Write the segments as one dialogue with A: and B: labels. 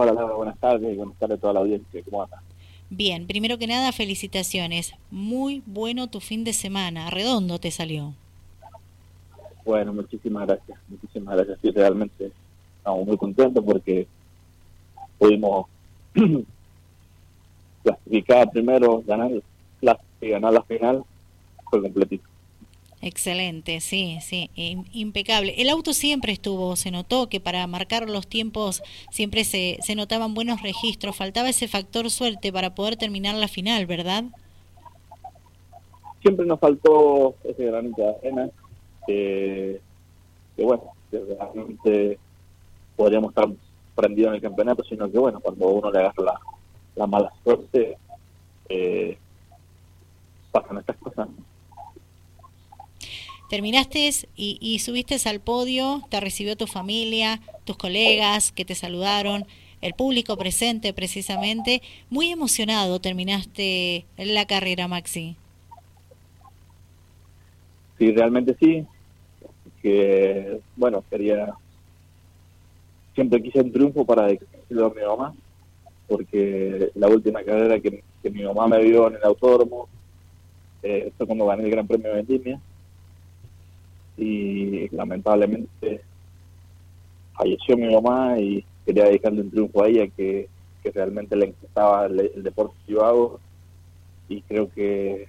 A: Hola, Laura, buenas tardes y buenas tardes a toda la audiencia. ¿Cómo andas?
B: Bien, primero que nada, felicitaciones. Muy bueno tu fin de semana. Redondo te salió.
A: Bueno, muchísimas gracias. Muchísimas gracias. Sí, realmente estamos muy contentos porque pudimos clasificar primero, ganar la, y ganar la final. Fue completito.
B: Excelente, sí, sí, impecable. El auto siempre estuvo, se notó que para marcar los tiempos siempre se, se notaban buenos registros, faltaba ese factor suerte para poder terminar la final, ¿verdad?
A: Siempre nos faltó ese granito de arena, que, bueno, que realmente podríamos estar prendidos en el campeonato, sino que bueno, cuando uno le agarra la, la mala suerte, eh, pasan estas cosas.
B: Terminaste y, subiste al podio, te recibió tu familia, tus colegas que te saludaron, el público presente precisamente. Muy emocionado terminaste la carrera, Maxi.
A: Sí, realmente sí. Que, bueno, quería. Siempre quise un triunfo para decirlo a mi mamá, porque la última carrera que, mi mamá me vio en el autódromo eh, fue cuando gané el Gran Premio de Vendimia y lamentablemente falleció mi mamá y quería dedicarle un triunfo a ella que, realmente le encantaba el, deporte que yo hago y creo que,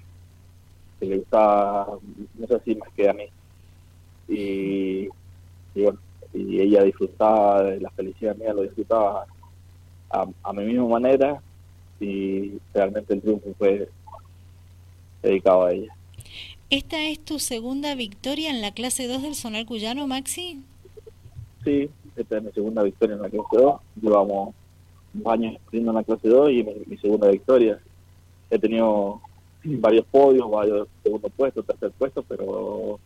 A: le gustaba, no sé si más que a mí. Y, bueno, y ella disfrutaba de la felicidad mía, lo disfrutaba a, a mi misma manera y realmente el triunfo fue dedicado a ella.
B: ¿Esta es tu segunda victoria en la clase 2 del Sonar Cuyano, Maxi?
A: Sí, esta es mi segunda victoria en la clase 2. Llevamos dos años corriendo en la clase 2 y mi, segunda victoria. He tenido varios podios, varios segundos puestos, tercer puesto, pero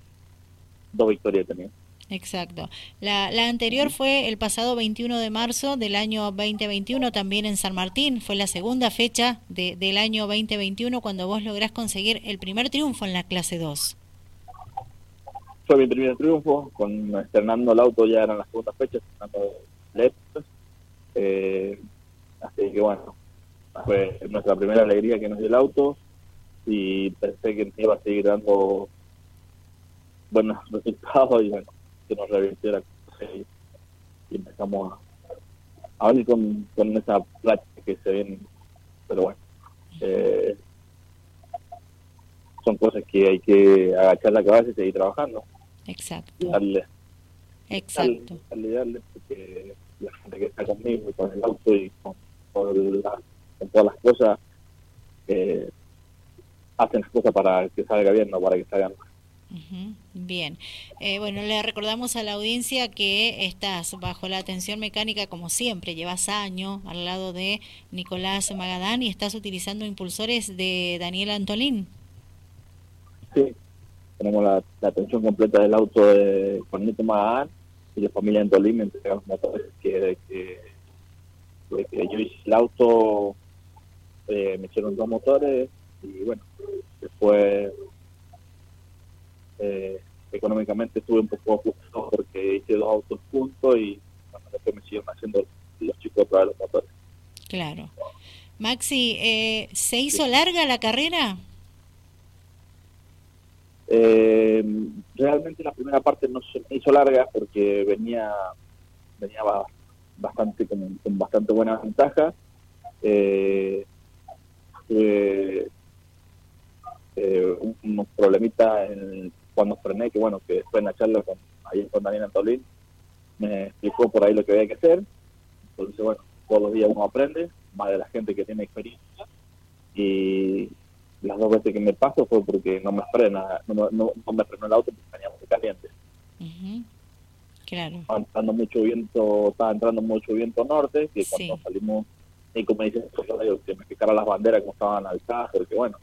A: dos victorias he tenido.
B: Exacto. La, la anterior fue el pasado 21 de marzo del año 2021, también en San Martín. Fue la segunda fecha de, del año 2021 cuando vos lográs conseguir el primer triunfo en la clase 2.
A: Fue mi primer triunfo, con estrenando el auto ya eran las segundas fechas, letras. Eh, así que bueno, fue nuestra primera alegría que nos dio el auto y pensé que iba a seguir dando buenos resultados y bueno, que nos revirtiera y, empezamos a, a ver con, con esa práctica que se ven, pero bueno, eh, son cosas que hay que agachar la cabeza y seguir trabajando.
B: Exacto.
A: Darle,
B: Exacto.
A: Darle, darle, porque la gente que está conmigo y con el auto y con, todas las cosas, eh, hacen las cosas para que salga bien, no para que salgan mal.
B: Bien, eh, bueno, le recordamos a la audiencia que estás bajo la atención mecánica como siempre, llevas años al lado de Nicolás Magadán y estás utilizando impulsores de Daniel Antolín.
A: Sí, tenemos la, atención completa del auto de Juanito Magadán y de familia Antolín me entregan los motores que, que, yo hice el auto, eh, me hicieron dos motores y bueno, después eh, económicamente estuve un poco ajustado porque hice dos autos juntos y bueno, después me siguen haciendo los chicos para los motores.
B: Claro. Maxi, eh, ¿se hizo larga la carrera?
A: Eh, realmente la primera parte no se me hizo larga porque venía venía bastante con, bastante buena ventaja. Eh, eh, unos problemitas en, cuando frené, que bueno, que después en la charla con, ayer con Daniel Antolín, me explicó por ahí lo que había que hacer. Entonces, bueno, todos los días uno aprende, más de la gente que tiene experiencia. Y las dos veces que me pasó fue porque no me frena, no, no, me frenó el auto porque tenía muy caliente.
B: Claro.
A: Estaba entrando mucho viento, estaba entrando mucho viento norte, que cuando salimos, y como dicen, que me ficara las banderas como estaban alzadas, porque bueno,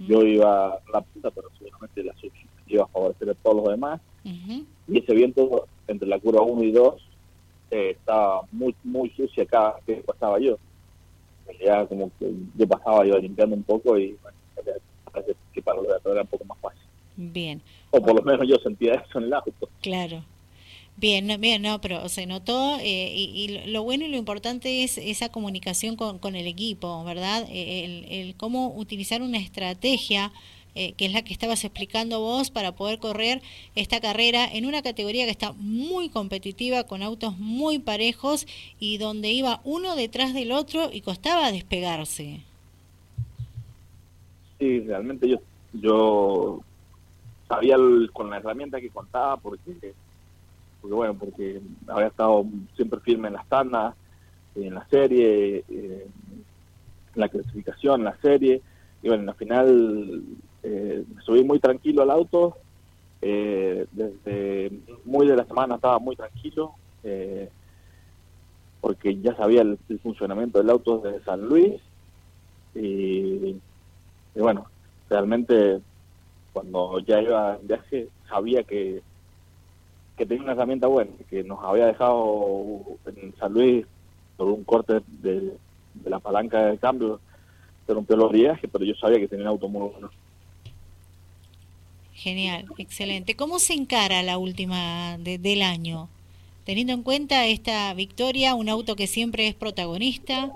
A: yo iba rápida, pero seguramente la subida iba a favorecer a todos los demás. Y ese viento entre la curva 1 y 2 eh, estaba muy muy sucia cada que pasaba yo. En como que yo pasaba, iba limpiando un poco y bueno, parece que para los de atrás era un poco más fácil.
B: Bien.
A: O por lo menos yo sentía eso en el auto.
B: Claro. Bien, bien, no, pero se notó eh, y, lo bueno y lo importante es esa comunicación con, con el equipo, ¿verdad? Eh, el, el, cómo utilizar una estrategia eh, que es la que estabas explicando vos para poder correr esta carrera en una categoría que está muy competitiva, con autos muy parejos y donde iba uno detrás del otro y costaba despegarse.
A: Sí, realmente yo, yo sabía con la herramienta que contaba porque porque bueno, porque había estado siempre firme en las tandas, en la serie, en la clasificación, en la serie, y bueno, al final eh, subí muy tranquilo al auto, eh, desde muy de la semana estaba muy tranquilo, eh, porque ya sabía el, funcionamiento del auto desde San Luis, y, bueno, realmente cuando ya iba en viaje sabía que que tenía una herramienta buena, que nos había dejado en San Luis por un corte de, la palanca de cambio, se rompió los viajes, pero yo sabía que tenía un auto muy bueno.
B: Genial, excelente. ¿Cómo se encara la última del año? Teniendo en cuenta esta victoria, un auto que siempre es protagonista.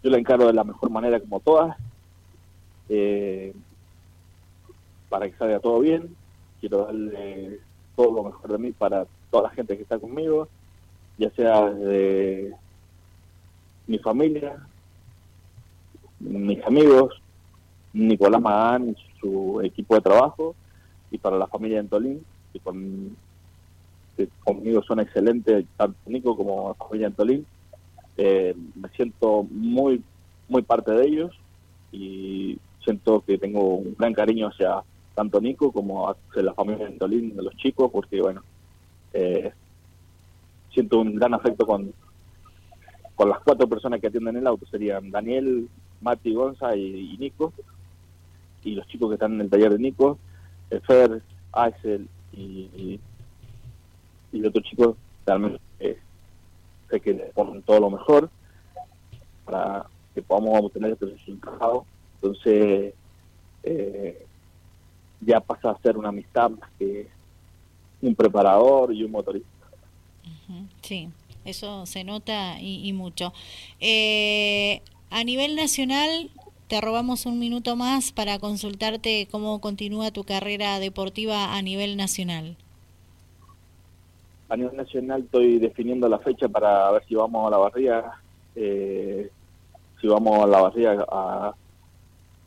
A: Yo la encaro de la mejor manera como todas, eh, para que salga todo bien, quiero darle todo lo mejor de mí para toda la gente que está conmigo, ya sea de mi familia, mis amigos, Nicolás Magán y su equipo de trabajo, y para la familia de Tolín, que, con, conmigo son excelentes, tanto Nico como la familia de Tolín. Eh, me siento muy, muy parte de ellos y siento que tengo un gran cariño hacia tanto Nico como a la familia de Tolín, de los chicos, porque bueno, eh, siento un gran afecto con, con las cuatro personas que atienden el auto, serían Daniel, Mati, Gonza y, Nico, y los chicos que están en el taller de Nico, Fer, Axel y, y, otros chicos, realmente eh, sé que les ponen todo lo mejor para que podamos obtener este resultado. Entonces, eh, ya pasa a ser una amistad más que un preparador y un motorista.
B: Sí, eso se nota y, mucho. Eh, a nivel nacional, te robamos un minuto más para consultarte cómo continúa tu carrera deportiva a nivel nacional.
A: A nivel nacional estoy definiendo la fecha para ver si vamos a la barriga, eh, si vamos a la barriga a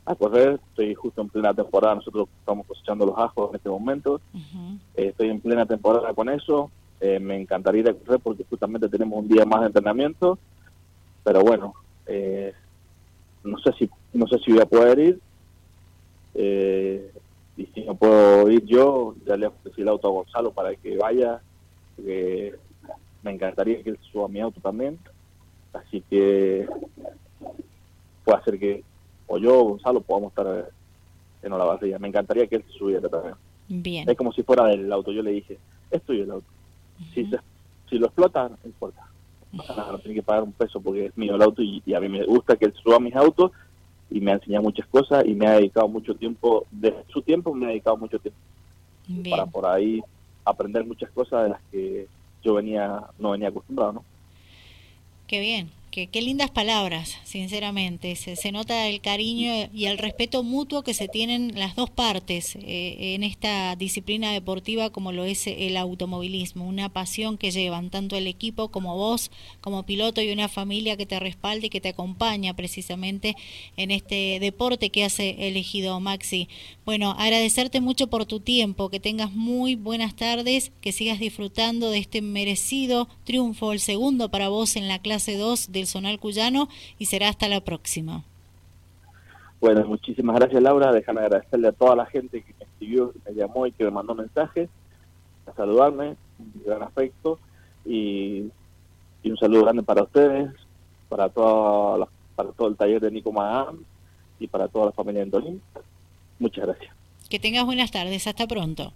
A: a correr. Estoy justo en plena temporada. Nosotros estamos cosechando los ajos en este momento. Eh, estoy en plena temporada con eso. Eh, me encantaría ir a correr porque justamente tenemos un día más de entrenamiento. Pero bueno, eh, no sé si no sé si voy a poder ir. y si no puedo ir yo, ya le ofrecí el auto a Gonzalo para que vaya. Porque me encantaría que él suba mi auto también. Así que puede hacer que o yo Gonzalo podamos estar en Olavarría. Me encantaría que él se subiera también.
B: Bien.
A: Es como si fuera del auto. Yo le dije, estoy el auto. si, si lo explota, no importa. No, tiene que pagar un peso porque es mío el auto y, a mí me gusta que él suba mis autos y me ha enseñado muchas cosas y me ha dedicado mucho tiempo, de su tiempo me ha dedicado mucho tiempo. Para por ahí aprender muchas cosas de las que yo venía no venía acostumbrado, ¿no?
B: Qué bien, qué, qué lindas palabras, sinceramente. Se, se, nota el cariño y el respeto mutuo que se tienen las dos partes eh, en esta disciplina deportiva como lo es el automovilismo. Una pasión que llevan tanto el equipo como vos, como piloto y una familia que te respalde y que te acompaña precisamente en este deporte que has elegido, Maxi. Bueno, agradecerte mucho por tu tiempo, que tengas muy buenas tardes, que sigas disfrutando de este merecido triunfo, el segundo para vos en la clase 2 del Zonal Cuyano y será hasta la próxima.
A: Bueno, muchísimas gracias Laura, déjame agradecerle a toda la gente que me escribió, que me llamó y que me mandó mensajes, a saludarme, un gran afecto y, un saludo grande para ustedes, para, toda para todo el taller de Nico Maham y para toda la familia de Antolín. Muchas gracias.
B: Que tengas buenas tardes, hasta pronto.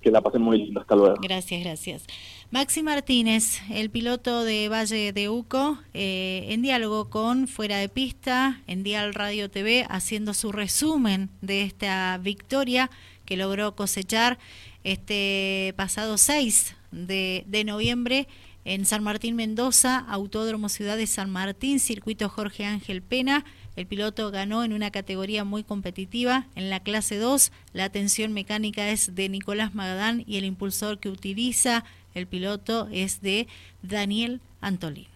A: Que, la pasen muy lindo, hasta luego.
B: Gracias, gracias. Maxi Martínez, el piloto de Valle de Uco, eh, en diálogo con Fuera de Pista, en Dial Radio TV, haciendo su resumen de esta victoria que logró cosechar este pasado 6 de, de noviembre en San Martín Mendoza, Autódromo Ciudad de San Martín, Circuito Jorge Ángel Pena. El piloto ganó en una categoría muy competitiva. En la clase 2, la atención mecánica es de Nicolás Magadán y el impulsor que utiliza el piloto es de Daniel Antolín.